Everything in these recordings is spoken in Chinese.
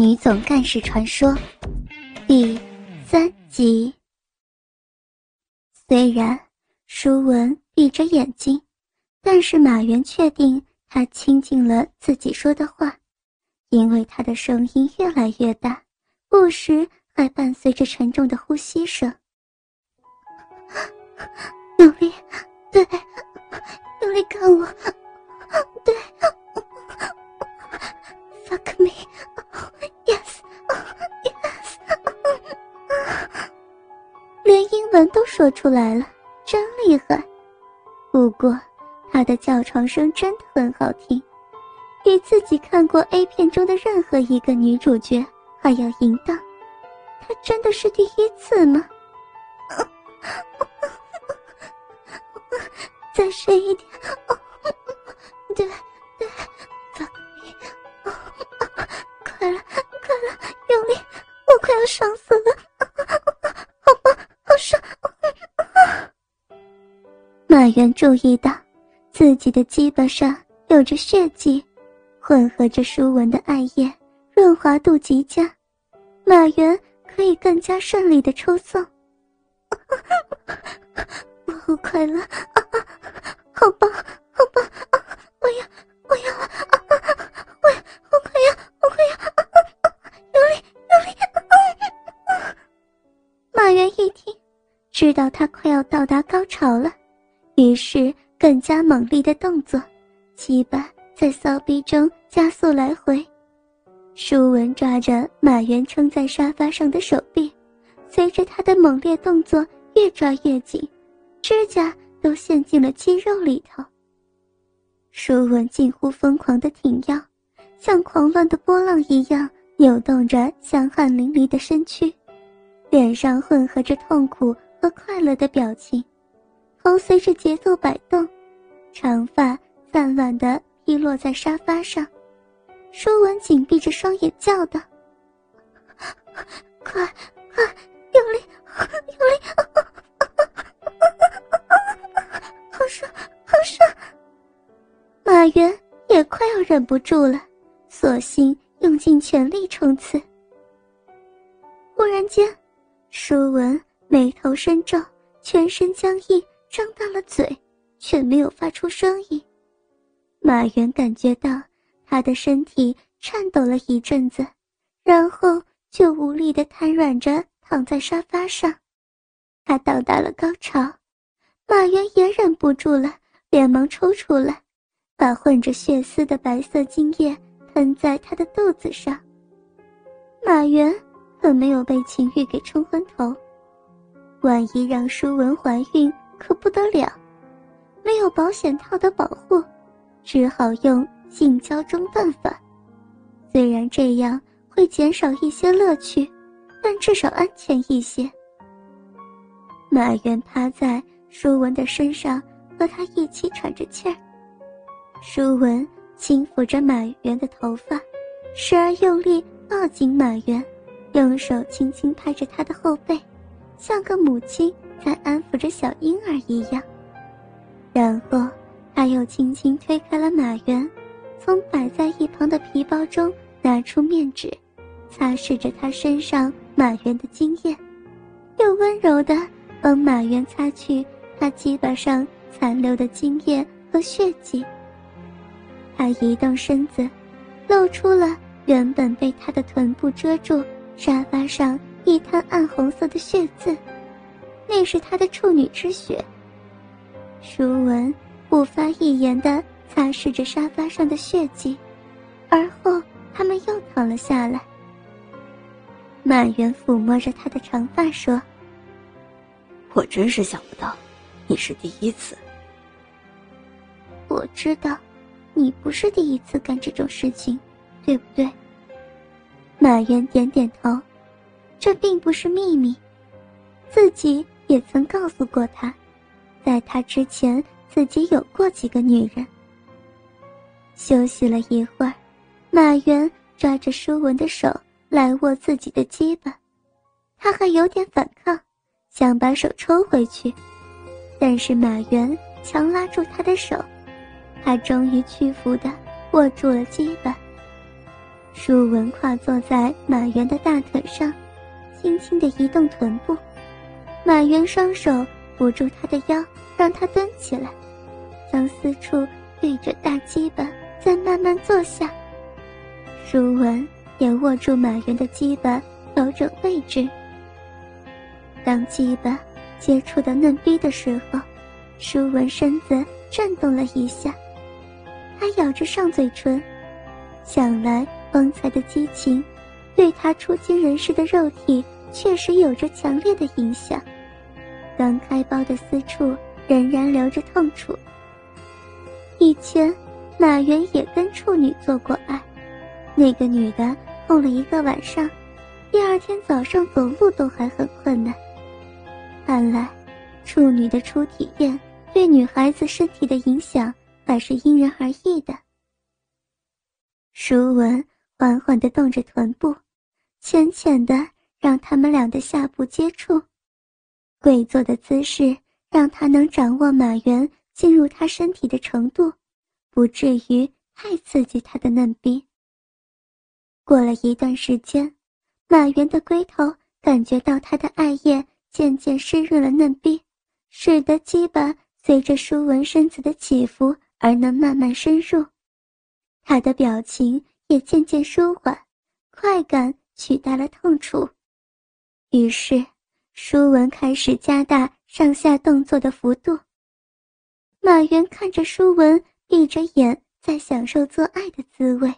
女总干事传说第三集。虽然舒文闭着眼睛，但是马原确定他听进了自己说的话，因为他的声音越来越大，不时还伴随着沉重的呼吸声。努力，说出来了，真厉害。不过，他的叫床声真的很好听，比自己看过 A 片中的任何一个女主角还要淫荡。他真的是第一次吗？再深一点，对 对。快了，快了，用力！我快要爽死了，马原注意到自己的鸡巴上有着血迹，混合着舒文的艾叶，润滑度极佳，马原可以更加顺利的抽送。我好快乐，好棒，好棒！我要，我要了！我，我快要，我快要！马原一听，知道他快要到达高潮了，于是更加猛烈的动作，鸡巴在骚逼中加速来回。舒文抓着马原撑在沙发上的手臂，随着他的猛烈动作越抓越紧，指甲都陷进了肌肉里头。舒文近乎疯狂的挺腰，像狂乱的波浪一样扭动着香汗淋漓的身躯。脸上混合着痛苦和快乐的表情，头随着节奏摆动，长发散乱地披落在沙发上。舒文紧闭着双眼叫道：“快，快，用力，用力！好爽，好爽！”马原也快要忍不住了，索性用尽全力冲刺。忽然间。舒文眉头深皱，全身僵硬，张大了嘴，却没有发出声音。马原感觉到他的身体颤抖了一阵子，然后就无力的瘫软着躺在沙发上。他到达了高潮，马原也忍不住了，连忙抽出来，把混着血丝的白色精液喷在他的肚子上。马原。可没有被情欲给冲昏头，万一让舒文怀孕可不得了。没有保险套的保护，只好用性交中断法。虽然这样会减少一些乐趣，但至少安全一些。马原趴在舒文的身上，和他一起喘着气儿。舒文轻抚着马原的头发，时而用力抱紧马原。用手轻轻拍着他的后背，像个母亲在安抚着小婴儿一样。然后他又轻轻推开了马原，从摆在一旁的皮包中拿出面纸，擦拭着他身上马原的经验，又温柔地帮马原擦去他鸡巴上残留的精液和血迹。他移动身子，露出了原本被他的臀部遮住。沙发上一滩暗红色的血渍，那是他的处女之血。舒文不发一言的擦拭着沙发上的血迹，而后他们又躺了下来。满园抚摸着他的长发说：“我真是想不到，你是第一次。我知道，你不是第一次干这种事情，对不对？”满园点点头，这并不是秘密，自己也曾告诉过他，在他之前自己有过几个女人。休息了一会儿，马原抓着舒文的手来握自己的鸡巴，他还有点反抗，想把手抽回去，但是马原强拉住他的手，他终于屈服的握住了鸡巴。舒文跨坐在马原的大腿上，轻轻地移动臀部。马原双手扶住他的腰，让他蹲起来，将四处对着大鸡巴，再慢慢坐下。舒文也握住马原的鸡巴，调整位置。当鸡巴接触到嫩逼的时候，舒文身子震动了一下，他咬着上嘴唇，想来。方才的激情，对他初经人世的肉体确实有着强烈的影响。刚开包的私处仍然留着痛楚。以前，马原也跟处女做过爱，那个女的痛了一个晚上，第二天早上走路都还很困难。看来，处女的初体验对女孩子身体的影响还是因人而异的。舒文。缓缓地动着臀部，浅浅的让他们俩的下部接触，跪坐的姿势让他能掌握马原进入他身体的程度，不至于太刺激他的嫩逼。过了一段时间，马原的龟头感觉到他的艾叶渐渐湿润了嫩逼，使得鸡巴随着舒文身子的起伏而能慢慢深入，他的表情。也渐渐舒缓，快感取代了痛楚，于是舒文开始加大上下动作的幅度。马原看着舒文闭着眼在享受做爱的滋味，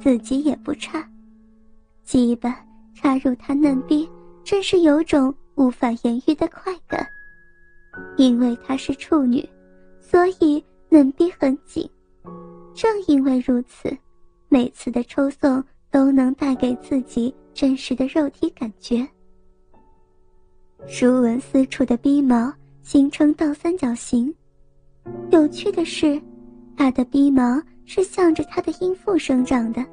自己也不差，鸡巴插入他嫩逼，真是有种无法言喻的快感。因为她是处女，所以嫩逼很紧，正因为如此。每次的抽送都能带给自己真实的肉体感觉。舒文四处的逼毛形成倒三角形，有趣的是，他的逼毛是向着他的阴腹生长的，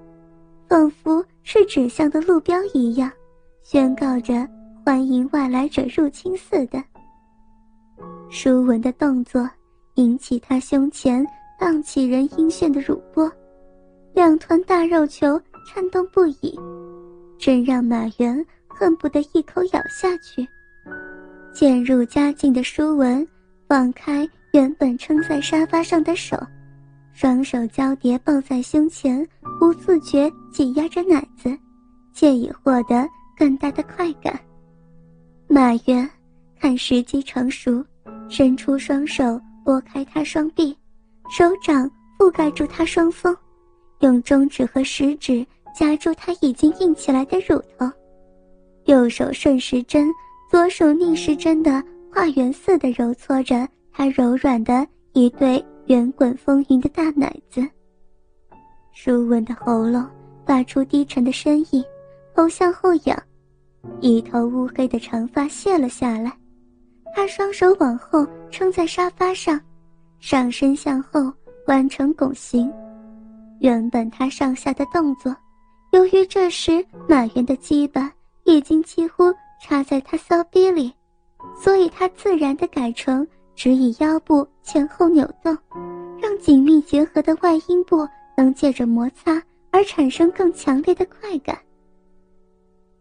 仿佛是指向的路标一样，宣告着欢迎外来者入侵似的。舒文的动作引起他胸前荡起人阴炫的乳波。两团大肉球颤动不已，真让马原恨不得一口咬下去。渐入佳境的舒文放开原本撑在沙发上的手，双手交叠抱在胸前，不自觉挤压着奶子，借以获得更大的快感。马原看时机成熟，伸出双手拨开他双臂，手掌覆盖住他双峰。用中指和食指夹住他已经硬起来的乳头，右手顺时针，左手逆时针的画圆似的揉搓着他柔软的一对圆滚丰盈的大奶子。舒文的喉咙发出低沉的声音，头向后仰，一头乌黑的长发卸了下来。他双手往后撑在沙发上，上身向后弯成拱形。原本他上下的动作，由于这时马原的鸡巴已经几乎插在他骚逼里，所以他自然的改成只以腰部前后扭动，让紧密结合的外阴部能借着摩擦而产生更强烈的快感。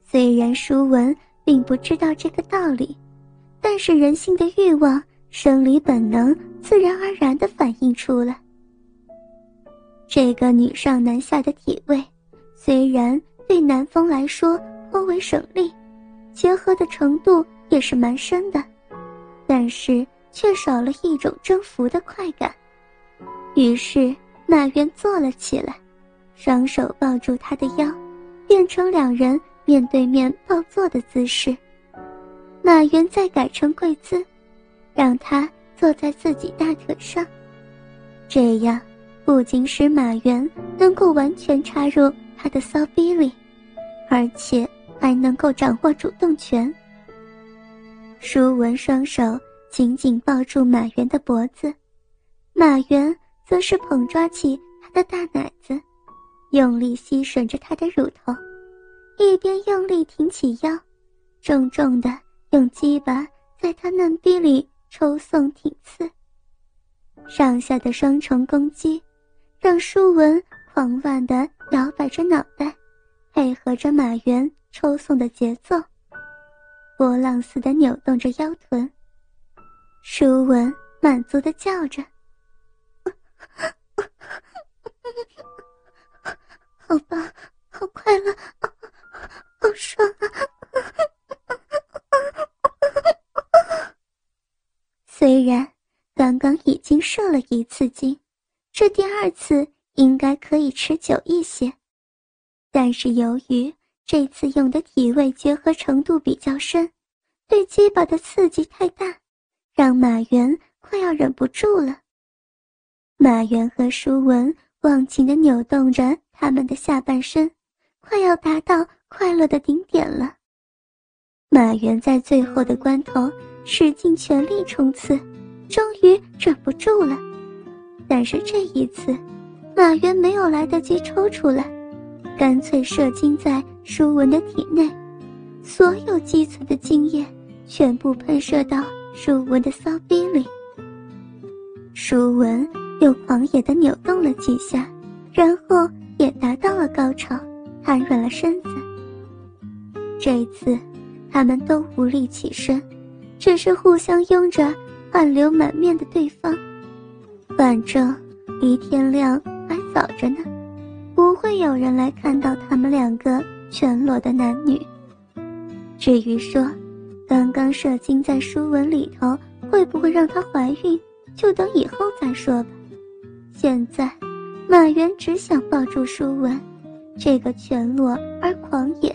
虽然舒文并不知道这个道理，但是人性的欲望、生理本能自然而然的反映出来。这个女上男下的体位，虽然对男方来说颇为省力，结合的程度也是蛮深的，但是却少了一种征服的快感。于是马原坐了起来，双手抱住他的腰，变成两人面对面抱坐的姿势。马原再改成跪姿，让他坐在自己大腿上，这样。不仅使马原能够完全插入他的骚逼里，而且还能够掌握主动权。舒文双手紧紧抱住马原的脖子，马原则是捧抓起他的大奶子，用力吸吮着他的乳头，一边用力挺起腰，重重的用鸡巴在他嫩逼里抽送挺刺，上下的双重攻击。让舒文狂乱的摇摆着脑袋，配合着马原抽送的节奏，波浪似的扭动着腰臀。舒文满足的叫着：“好棒，好快乐，好爽啊！”虽然刚刚已经射了一次精，这第二次应该可以持久一些，但是由于这次用的体位结合程度比较深，对鸡巴的刺激太大，让马原快要忍不住了。马原和舒文忘情地扭动着他们的下半身，快要达到快乐的顶点了。马原在最后的关头。使尽全力冲刺，终于忍不住了。但是这一次，马原没有来得及抽出来，干脆射精在舒文的体内，所有积存的精液全部喷射到舒文的骚逼里。舒文又狂野地扭动了几下，然后也达到了高潮，瘫软了身子。这一次，他们都无力起身。只是互相拥着，汗流满面的对方。反正离天亮还早着呢，不会有人来看到他们两个全裸的男女。至于说，刚刚射精在书文里头会不会让她怀孕，就等以后再说吧。现在，马原只想抱住书文，这个全裸而狂野，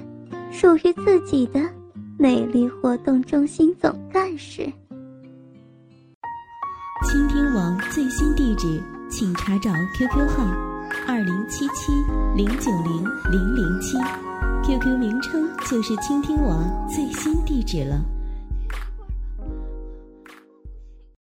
属于自己的。美丽活动中心总干事。倾听网最新地址，请查找 QQ 号：二零七七零九零零零七，QQ 名称就是倾听网最新地址了。